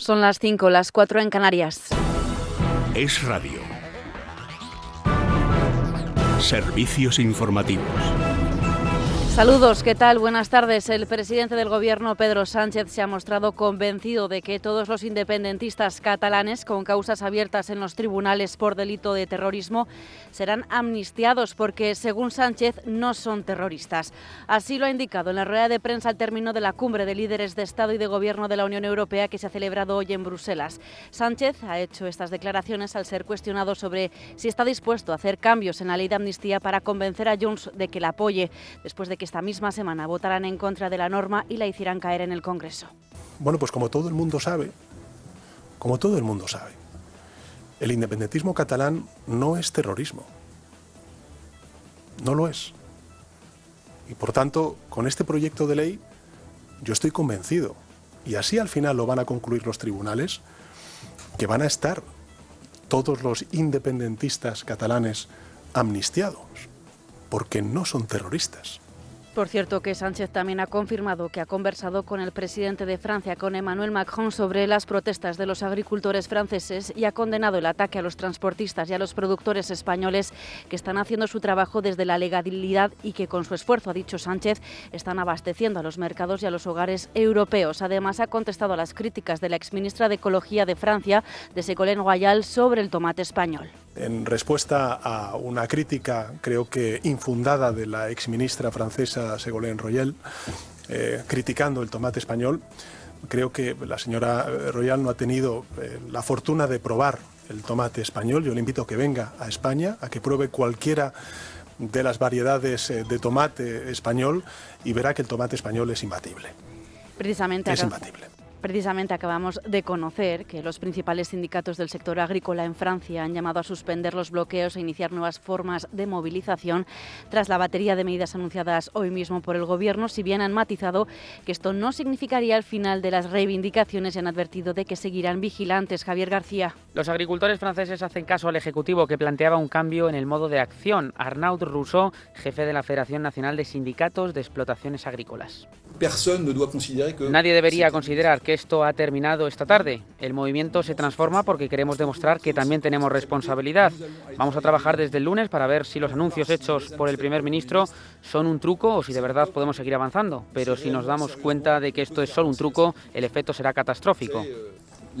Son las 5, las 4 en Canarias. Es radio. Servicios informativos. Saludos, ¿qué tal? Buenas tardes. El presidente del Gobierno, Pedro Sánchez, se ha mostrado convencido de que todos los independentistas catalanes con causas abiertas en los tribunales por delito de terrorismo serán amnistiados porque, según Sánchez, no son terroristas. Así lo ha indicado en la rueda de prensa al término de la cumbre de líderes de Estado y de Gobierno de la Unión Europea que se ha celebrado hoy en Bruselas. Sánchez ha hecho estas declaraciones al ser cuestionado sobre si está dispuesto a hacer cambios en la ley de amnistía para convencer a Junts de que la apoye, después de que esta misma semana votarán en contra de la norma y la hicieran caer en el Congreso. Bueno, pues como todo el mundo sabe, como todo el mundo sabe, el independentismo catalán no es terrorismo. No lo es. Y por tanto, con este proyecto de ley, yo estoy convencido, y así al final lo van a concluir los tribunales, que van a estar todos los independentistas catalanes amnistiados, porque no son terroristas. Por cierto, que Sánchez también ha confirmado que ha conversado con el presidente de Francia, con Emmanuel Macron, sobre las protestas de los agricultores franceses y ha condenado el ataque a los transportistas y a los productores españoles que están haciendo su trabajo desde la legalidad y que con su esfuerzo, ha dicho Sánchez, están abasteciendo a los mercados y a los hogares europeos. Además, ha contestado a las críticas de la exministra de Ecología de Francia, de Ségolène Royal, sobre el tomate español. En respuesta a una crítica, creo que infundada, de la exministra francesa Ségolène Royal, eh, criticando el tomate español, creo que la señora Royal no ha tenido eh, la fortuna de probar el tomate español. Yo le invito a que venga a España, a que pruebe cualquiera de las variedades eh, de tomate español y verá que el tomate español es imbatible. Precisamente Es imbatible. Precisamente acabamos de conocer que los principales sindicatos del sector agrícola en Francia han llamado a suspender los bloqueos e iniciar nuevas formas de movilización tras la batería de medidas anunciadas hoy mismo por el Gobierno, si bien han matizado que esto no significaría el final de las reivindicaciones y han advertido de que seguirán vigilantes. Javier García. Los agricultores franceses hacen caso al Ejecutivo que planteaba un cambio en el modo de acción. Arnaud Rousseau, jefe de la Federación Nacional de Sindicatos de Explotaciones Agrícolas. Nadie debería considerar que esto ha terminado esta tarde. El movimiento se transforma porque queremos demostrar que también tenemos responsabilidad. Vamos a trabajar desde el lunes para ver si los anuncios hechos por el primer ministro son un truco o si de verdad podemos seguir avanzando. Pero si nos damos cuenta de que esto es solo un truco, el efecto será catastrófico.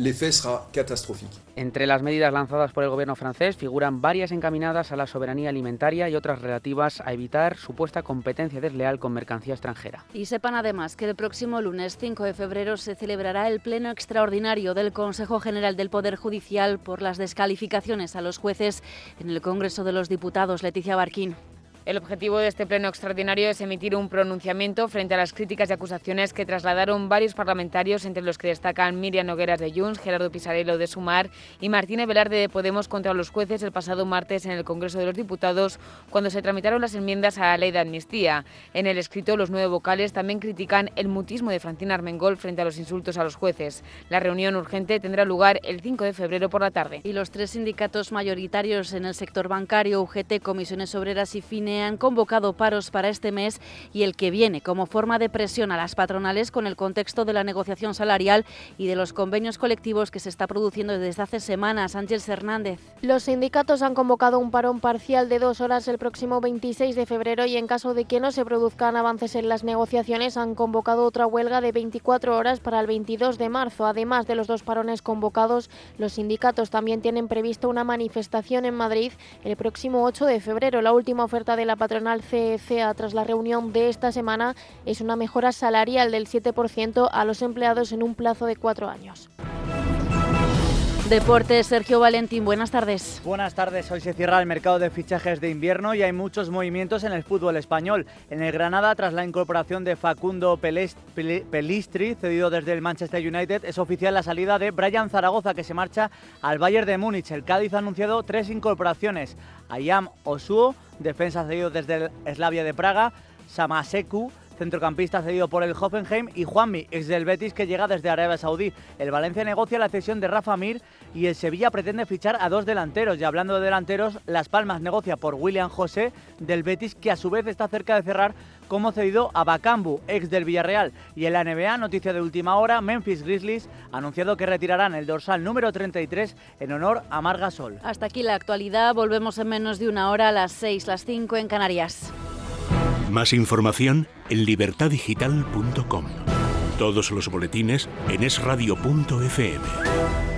L'effet sera catastrophique. Entre las medidas lanzadas por el gobierno francés figuran varias encaminadas a la soberanía alimentaria y otras relativas a evitar supuesta competencia desleal con mercancía extranjera. Y sepan además que el próximo lunes 5 de febrero se celebrará el pleno extraordinario del Consejo General del Poder Judicial por las descalificaciones a los jueces en el Congreso de los Diputados. Leticia Barquín. El objetivo de este pleno extraordinario es emitir un pronunciamiento frente a las críticas y acusaciones que trasladaron varios parlamentarios, entre los que destacan Miriam Nogueras de Junts, Gerardo Pisarello de Sumar y Martínez Velarde de Podemos contra los jueces el pasado martes en el Congreso de los Diputados, cuando se tramitaron las enmiendas a la ley de amnistía. En el escrito, los nueve vocales también critican el mutismo de Francina Armengol frente a los insultos a los jueces. La reunión urgente tendrá lugar el 5 de febrero por la tarde. Y los tres sindicatos mayoritarios en el sector bancario, UGT, Comisiones Obreras y FINE, han convocado paros para este mes y el que viene como forma de presión a las patronales con el contexto de la negociación salarial y de los convenios colectivos que se está produciendo desde hace semanas. Ángeles Hernández. Los sindicatos han convocado un parón parcial de dos horas el próximo 26 de febrero y en caso de que no se produzcan avances en las negociaciones han convocado otra huelga de 24 horas para el 22 de marzo. Además de los dos parones convocados, los sindicatos también tienen previsto una manifestación en Madrid el próximo 8 de febrero. La última oferta de la patronal CECA tras la reunión de esta semana es una mejora salarial del 7% a los empleados en un plazo de cuatro años. Deportes, Sergio Valentín, buenas tardes. Buenas tardes, hoy se cierra el mercado de fichajes de invierno y hay muchos movimientos en el fútbol español. En el Granada, tras la incorporación de Facundo Pelistri, cedido desde el Manchester United, es oficial la salida de Brian Zaragoza, que se marcha al Bayern de Múnich. El Cádiz ha anunciado tres incorporaciones. Ayam Osuo, defensa cedido desde el Slavia de Praga, Samaseku, centrocampista cedido por el Hoffenheim, y Juanmi, ex del Betis, que llega desde Arabia Saudí. El Valencia negocia la cesión de Rafa Mir y el Sevilla pretende fichar a dos delanteros. Y hablando de delanteros, Las Palmas negocia por William José del Betis, que a su vez está cerca de cerrar como cedido a Bacambu, ex del Villarreal. Y en la NBA, noticia de última hora, Memphis Grizzlies ha anunciado que retirarán el dorsal número 33 en honor a Marga Sol. Hasta aquí la actualidad, volvemos en menos de una hora a las 6, las 5 en Canarias. Más información en libertadigital.com. Todos los boletines en esradio.fm.